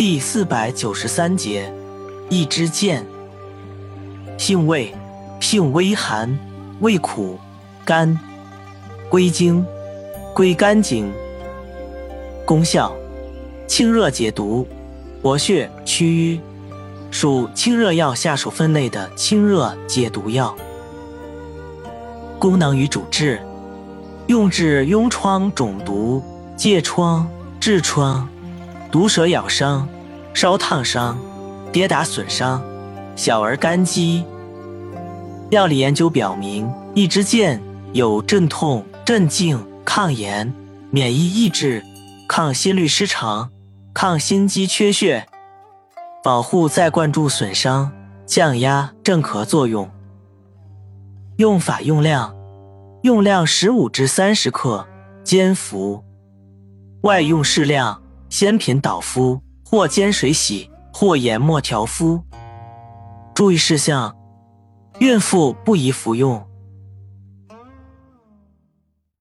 第四百九十三节，一支箭。性味，性微寒，味苦，甘，归经，归肝经。功效，清热解毒，活血祛瘀，属清热药下属分类的清热解毒药。功能与主治，用治痈疮肿毒、疥疮、痔疮。毒蛇咬伤、烧烫伤、跌打损伤、小儿肝积。药理研究表明，一支箭有镇痛、镇静、抗炎、免疫抑制、抗心律失常、抗心肌缺血、保护再灌注损伤、降压镇咳作用。用法用量：用量十五至三十克，煎服。外用适量。鲜品捣敷，或煎水洗，或研末调敷。注意事项：孕妇不宜服用。